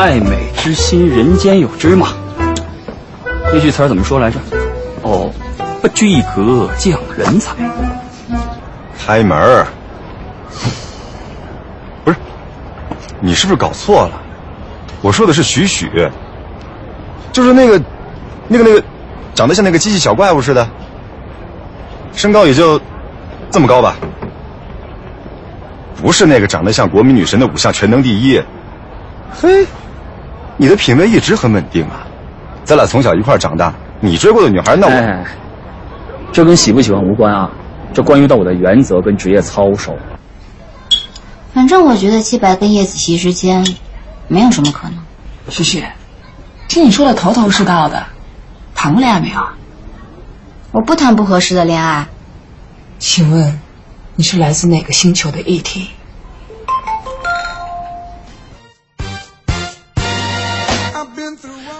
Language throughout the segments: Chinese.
爱美之心，人间有之嘛。那句词怎么说来着？哦，不拘一格降人才。开门儿。不是，你是不是搞错了？我说的是许许，就是那个，那个那个，长得像那个机器小怪物似的，身高也就这么高吧。不是那个长得像国民女神的五项全能第一。嘿，你的品味一直很稳定啊。咱俩从小一块长大，你追过的女孩，那我、哎，这跟喜不喜欢无关啊，这关于到我的原则跟职业操守。反正我觉得七白跟叶子琪之间没有什么可能。旭旭，听你说的头头是道的，谈过恋爱没有？我不谈不合适的恋爱。请问，你是来自哪个星球的 E ET？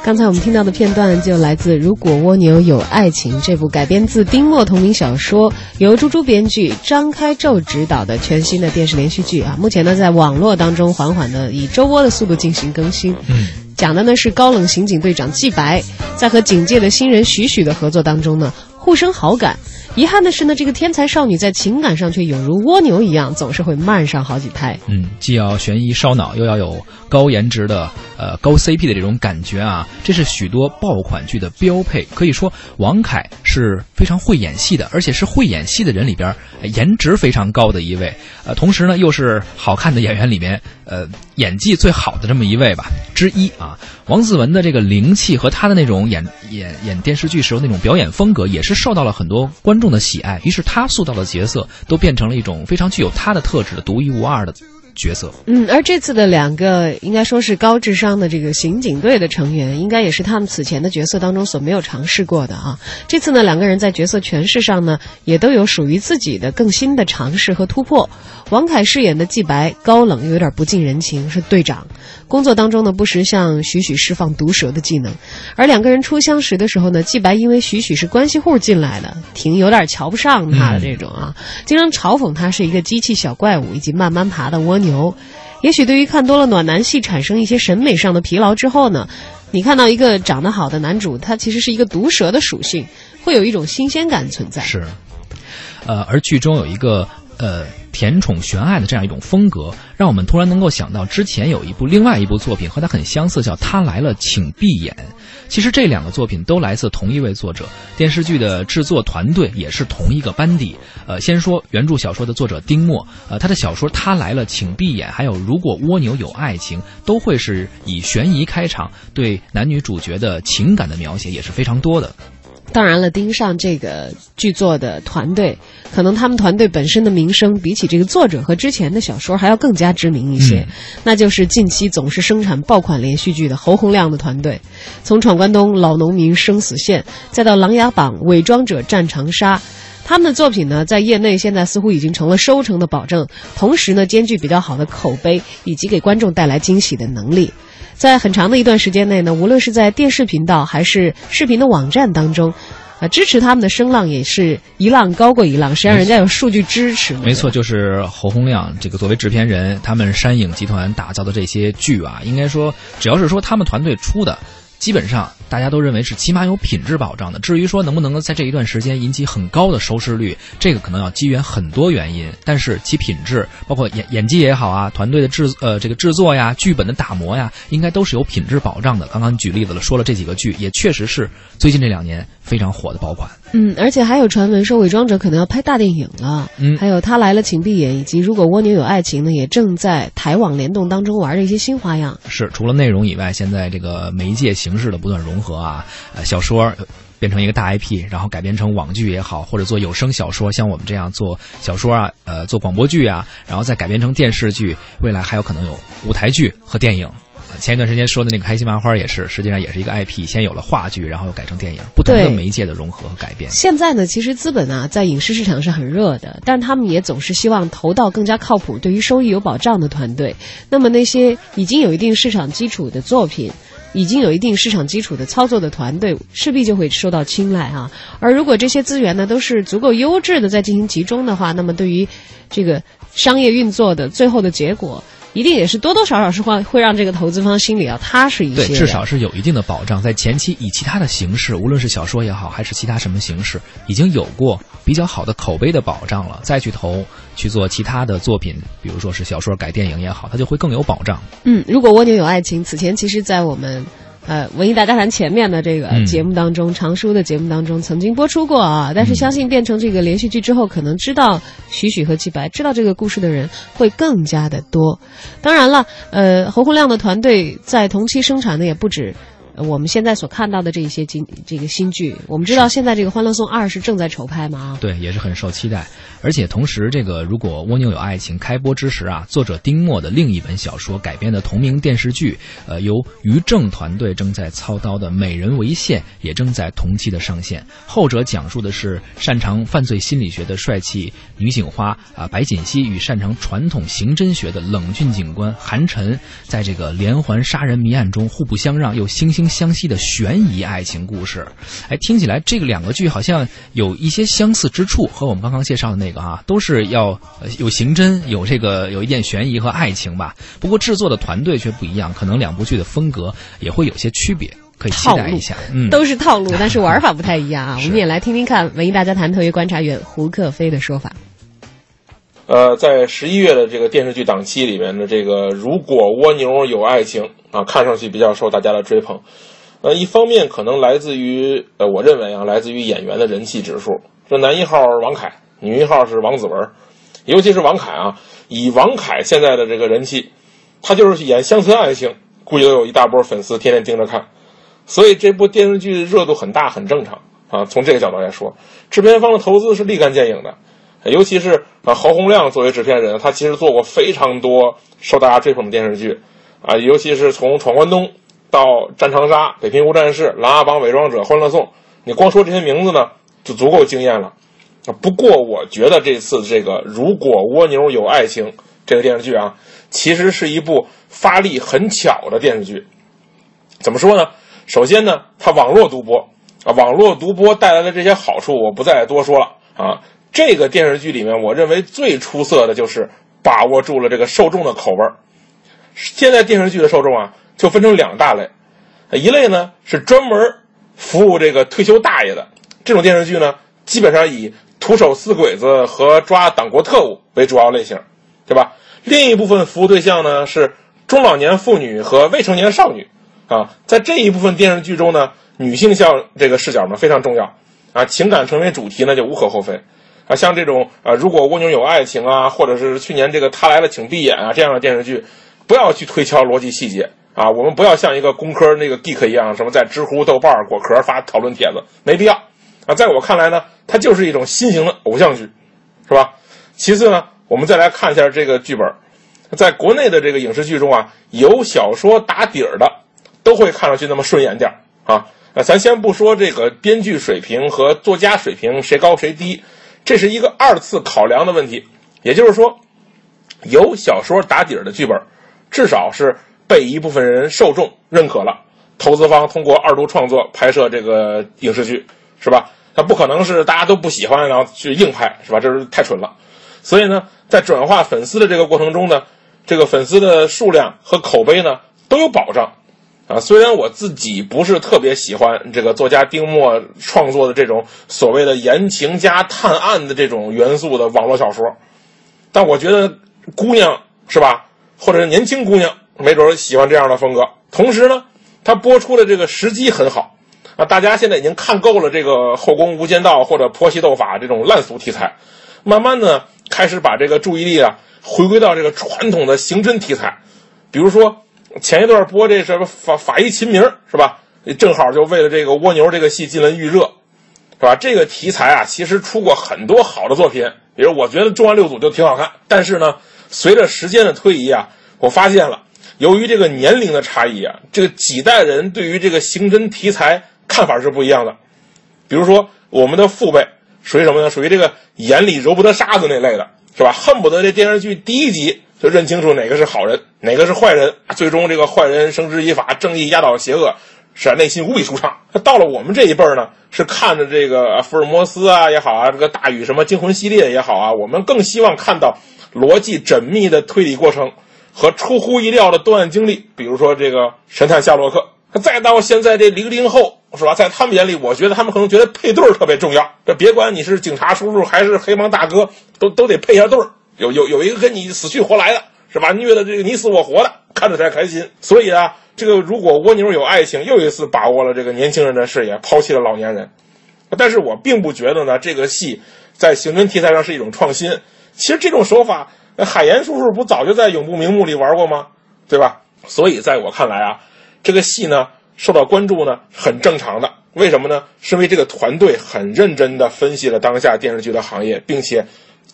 刚才我们听到的片段就来自《如果蜗牛有爱情》这部改编自丁墨同名小说，由朱珠编剧、张开宙执导的全新的电视连续剧啊。目前呢，在网络当中缓缓的以周播的速度进行更新。嗯，讲的呢是高冷刑警队长季白在和警界的新人许许的合作当中呢，互生好感。遗憾的是呢，这个天才少女在情感上却有如蜗牛一样，总是会慢上好几拍。嗯，既要悬疑烧脑，又要有高颜值的呃高 CP 的这种感觉啊，这是许多爆款剧的标配。可以说，王凯是非常会演戏的，而且是会演戏的人里边颜值非常高的一位。呃，同时呢，又是好看的演员里面呃演技最好的这么一位吧之一啊。王子文的这个灵气和他的那种演演演电视剧时候那种表演风格，也是受到了很多观众的喜爱。于是他塑造的角色都变成了一种非常具有他的特质的独一无二的角色。嗯，而这次的两个应该说是高智商的这个刑警队的成员，应该也是他们此前的角色当中所没有尝试过的啊。这次呢，两个人在角色诠释上呢，也都有属于自己的更新的尝试和突破。王凯饰演的季白高冷又有点不近人情，是队长。工作当中呢，不时向许许释放毒舌的技能。而两个人初相识的时候呢，季白因为许许是关系户进来的，挺有点瞧不上他的这种啊，经常嘲讽他是一个机器小怪物以及慢慢爬的蜗牛。也许对于看多了暖男戏产生一些审美上的疲劳之后呢，你看到一个长得好的男主，他其实是一个毒舌的属性，会有一种新鲜感存在。是，呃，而剧中有一个呃甜宠悬爱的这样一种风格，让我们突然能够想到之前有一部另外一部作品和它很相似，叫《他来了，请闭眼》。其实这两个作品都来自同一位作者，电视剧的制作团队也是同一个班底。呃，先说原著小说的作者丁墨，呃，他的小说《他来了，请闭眼》，还有《如果蜗牛有爱情》，都会是以悬疑开场，对男女主角的情感的描写也是非常多的。当然了，盯上这个剧作的团队，可能他们团队本身的名声比起这个作者和之前的小说还要更加知名一些。嗯、那就是近期总是生产爆款连续剧的侯洪亮的团队，从《闯关东》《老农民生死线》，再到《琅琊榜》《伪装者战长沙》。他们的作品呢，在业内现在似乎已经成了收成的保证，同时呢，兼具比较好的口碑以及给观众带来惊喜的能力。在很长的一段时间内呢，无论是在电视频道还是视频的网站当中，啊，支持他们的声浪也是一浪高过一浪，实际上人家有数据支持。没错，就是侯洪亮这个作为制片人，他们山影集团打造的这些剧啊，应该说只要是说他们团队出的。基本上大家都认为是起码有品质保障的。至于说能不能够在这一段时间引起很高的收视率，这个可能要机缘很多原因。但是其品质，包括演演技也好啊，团队的制呃这个制作呀、剧本的打磨呀，应该都是有品质保障的。刚刚举例子了，说了这几个剧，也确实是最近这两年非常火的爆款。嗯，而且还有传闻说《伪装者》可能要拍大电影了。嗯，还有《他来了，请闭眼》以及《如果蜗牛有爱情》呢，也正在台网联动当中玩着一些新花样。是，除了内容以外，现在这个媒介形式的不断融合啊，呃，小说变成一个大 IP，然后改编成网剧也好，或者做有声小说，像我们这样做小说啊，呃，做广播剧啊，然后再改编成电视剧，未来还有可能有舞台剧和电影。前一段时间说的那个开心麻花也是，实际上也是一个 IP，先有了话剧，然后又改成电影，不同的媒介的融合和改变。现在呢，其实资本啊在影视市场是很热的，但他们也总是希望投到更加靠谱、对于收益有保障的团队。那么那些已经有一定市场基础的作品。已经有一定市场基础的操作的团队，势必就会受到青睐哈。而如果这些资源呢都是足够优质的在进行集中的话，那么对于这个商业运作的最后的结果，一定也是多多少少是会会让这个投资方心里要踏实一些对，至少是有一定的保障。在前期以其他的形式，无论是小说也好，还是其他什么形式，已经有过比较好的口碑的保障了，再去投去做其他的作品，比如说是小说改电影也好，它就会更有保障。嗯，如果蜗牛有爱情，此前其实，在我们呃文艺大家谈前面的这个嗯节目当中，常书的节目当中曾经播出过啊。但是相信变成这个连续剧之后，可能知道许许和季白知道这个故事的人会更加的多。当然了，呃，侯洪亮的团队在同期生产的也不止。我们现在所看到的这一些新这个新剧，我们知道现在这个《欢乐颂二》是正在筹拍嘛啊，对，也是很受期待。而且同时，这个如果《蜗牛有爱情》开播之时啊，作者丁墨的另一本小说改编的同名电视剧，呃，由于正团队正在操刀的《美人为馅》也正在同期的上线。后者讲述的是擅长犯罪心理学的帅气女警花啊、白锦熙与擅长传统刑侦学的冷峻警官韩晨，在这个连环杀人谜案中互不相让又惺惺相惜的悬疑爱情故事。哎，听起来这个两个剧好像有一些相似之处，和我们刚刚介绍的那个啊，都是要呃有刑侦，有这个有一点悬疑和爱情吧。不过制作的团队却不一样，可能两部剧的风格也会有些区别，可以期待一下。嗯，都是套路，但是 玩法不太一样啊。我们也来听听看文艺大家谈特约观察员胡克飞的说法。呃，在十一月的这个电视剧档期里面的这个《如果蜗牛有爱情》啊，看上去比较受大家的追捧。呃，一方面可能来自于呃，我认为啊，来自于演员的人气指数。这男一号王凯，女一号是王子文，尤其是王凯啊，以王凯现在的这个人气，他就是演乡村爱情，估计都有一大波粉丝天天盯着看。所以这部电视剧热度很大，很正常啊。从这个角度来说，制片方的投资是立竿见影的。尤其是啊，侯洪亮作为制片人，他其实做过非常多受大家追捧的电视剧，啊，尤其是从《闯关东》到《战长沙》《北平无战事》《琅琊榜》《伪装者》《欢乐颂》，你光说这些名字呢，就足够惊艳了。啊，不过我觉得这次这个《如果蜗牛有爱情》这个电视剧啊，其实是一部发力很巧的电视剧。怎么说呢？首先呢，它网络独播啊，网络独播带来的这些好处我不再多说了啊。这个电视剧里面，我认为最出色的就是把握住了这个受众的口味儿。现在电视剧的受众啊，就分成两大类，一类呢是专门服务这个退休大爷的这种电视剧呢，基本上以徒手撕鬼子和抓党国特务为主要类型，对吧？另一部分服务对象呢是中老年妇女和未成年少女啊，在这一部分电视剧中呢，女性向这个视角呢非常重要啊，情感成为主题呢就无可厚非。啊，像这种啊，如果蜗牛有爱情啊，或者是去年这个他来了请闭眼啊这样的电视剧，不要去推敲逻辑细节啊，我们不要像一个工科那个 geek 一样，什么在知乎、豆瓣、果壳发讨论帖子，没必要啊。在我看来呢，它就是一种新型的偶像剧，是吧？其次呢，我们再来看一下这个剧本，在国内的这个影视剧中啊，有小说打底儿的，都会看上去那么顺眼点儿啊。呃，咱先不说这个编剧水平和作家水平谁高谁低。这是一个二次考量的问题，也就是说，有小说打底儿的剧本，至少是被一部分人受众认可了。投资方通过二度创作拍摄这个影视剧，是吧？它不可能是大家都不喜欢，然后去硬拍，是吧？这是太蠢了。所以呢，在转化粉丝的这个过程中呢，这个粉丝的数量和口碑呢都有保障。啊，虽然我自己不是特别喜欢这个作家丁墨创作的这种所谓的言情加探案的这种元素的网络小说，但我觉得姑娘是吧，或者是年轻姑娘，没准喜欢这样的风格。同时呢，它播出的这个时机很好啊，大家现在已经看够了这个《后宫无间道》或者《婆媳斗法》这种烂俗题材，慢慢的开始把这个注意力啊回归到这个传统的刑侦题材，比如说。前一段播这什么法法医秦明是吧？正好就为了这个蜗牛这个戏进了预热，是吧？这个题材啊，其实出过很多好的作品，比如我觉得《重案六组》就挺好看。但是呢，随着时间的推移啊，我发现了，由于这个年龄的差异啊，这个几代人对于这个刑侦题材看法是不一样的。比如说我们的父辈属于什么呢？属于这个眼里揉不得沙子那类的，是吧？恨不得这电视剧第一集。就认清楚哪个是好人，哪个是坏人，最终这个坏人绳之以法，正义压倒邪恶，是内心无比舒畅。那到了我们这一辈儿呢，是看着这个福尔摩斯啊也好啊，这个大禹什么惊魂系列也好啊，我们更希望看到逻辑缜密的推理过程和出乎意料的断案经历，比如说这个神探夏洛克，再到现在这零零后，是吧？在他们眼里，我觉得他们可能觉得配对儿特别重要。这别管你是警察叔叔还是黑帮大哥，都都得配下对儿。有有有一个跟你死去活来的，是吧？虐的这个你死我活的，看着才开心。所以啊，这个如果蜗牛有爱情，又一次把握了这个年轻人的视野，抛弃了老年人。但是我并不觉得呢，这个戏在刑侦题材上是一种创新。其实这种手法，海岩叔叔不早就在《永不瞑目》里玩过吗？对吧？所以在我看来啊，这个戏呢受到关注呢很正常的。为什么呢？是因为这个团队很认真的分析了当下电视剧的行业，并且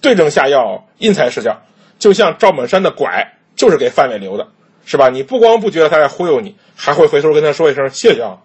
对症下药、因材施教。就像赵本山的拐就是给范伟留的，是吧？你不光不觉得他在忽悠你，还会回头跟他说一声谢谢啊。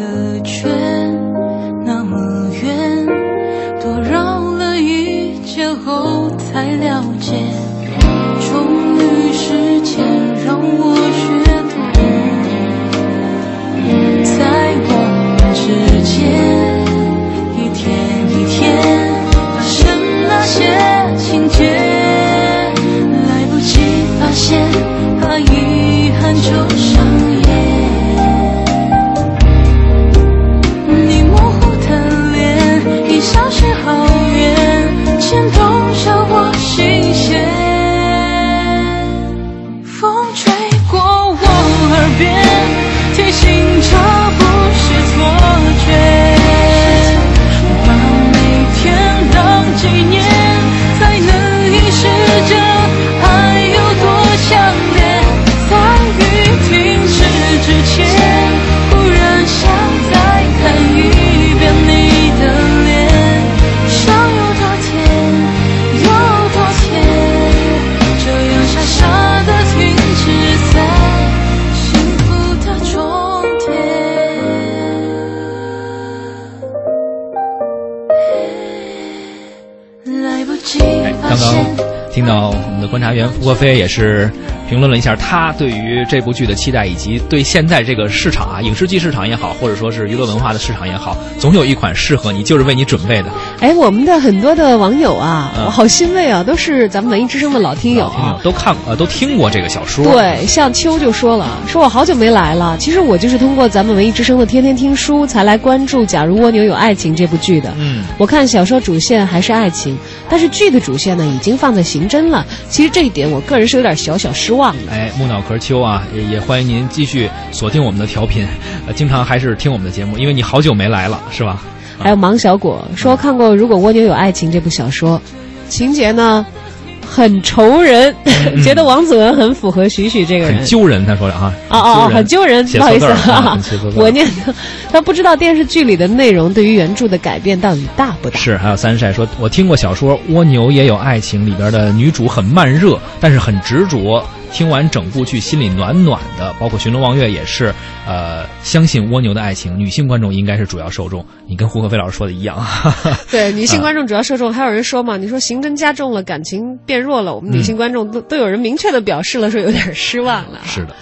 个圈，那么远，多绕了一圈后才了解。终于时间让我学懂，在我们之间，一天一天发生那些情节。来不及发现，把遗憾就是哎，刚刚。听到我们的观察员傅国飞也是评论了一下他对于这部剧的期待，以及对现在这个市场啊，影视剧市场也好，或者说是娱乐文化的市场也好，总有一款适合你，就是为你准备的。哎，我们的很多的网友啊，嗯我好欣慰啊，都是咱们文艺之声的老听友啊老听友。都看呃都听过这个小说，，对，像秋就说了，说我好久没来了。其实我就是通过咱们文艺之声的天天听书，才来关注《假如蜗牛有爱情》这部剧的。嗯，我看小说主线还是爱情，但是剧的主线呢，已经放在刑侦了。其实这一点，我个人是有点小小失望的。哎，木脑壳秋啊，也也欢迎您继续锁定我们的调频，呃，经常还是听我们的节目，因为你好久没来了，是吧？还有芒小果说看过《如果蜗牛有爱情》这部小说，情节呢很愁人，觉得王子文很符合许许这个人很。揪人，他说的啊。哦哦哦，很揪人，不好意思啊我念的，他不知道电视剧里的内容对于原著的改变到底大不大。是，还有三晒说，我听过小说《蜗牛也有爱情》里边的女主很慢热，但是很执着。听完整部剧，心里暖暖的。包括《寻龙望月》也是，呃，相信蜗牛的爱情，女性观众应该是主要受众。你跟胡可飞老师说的一样，对女性观众主要受众，还有人说嘛，你说刑侦加重了，感情变弱了，我们女性观众都、都有人明确的表示了说有点失望了。是的。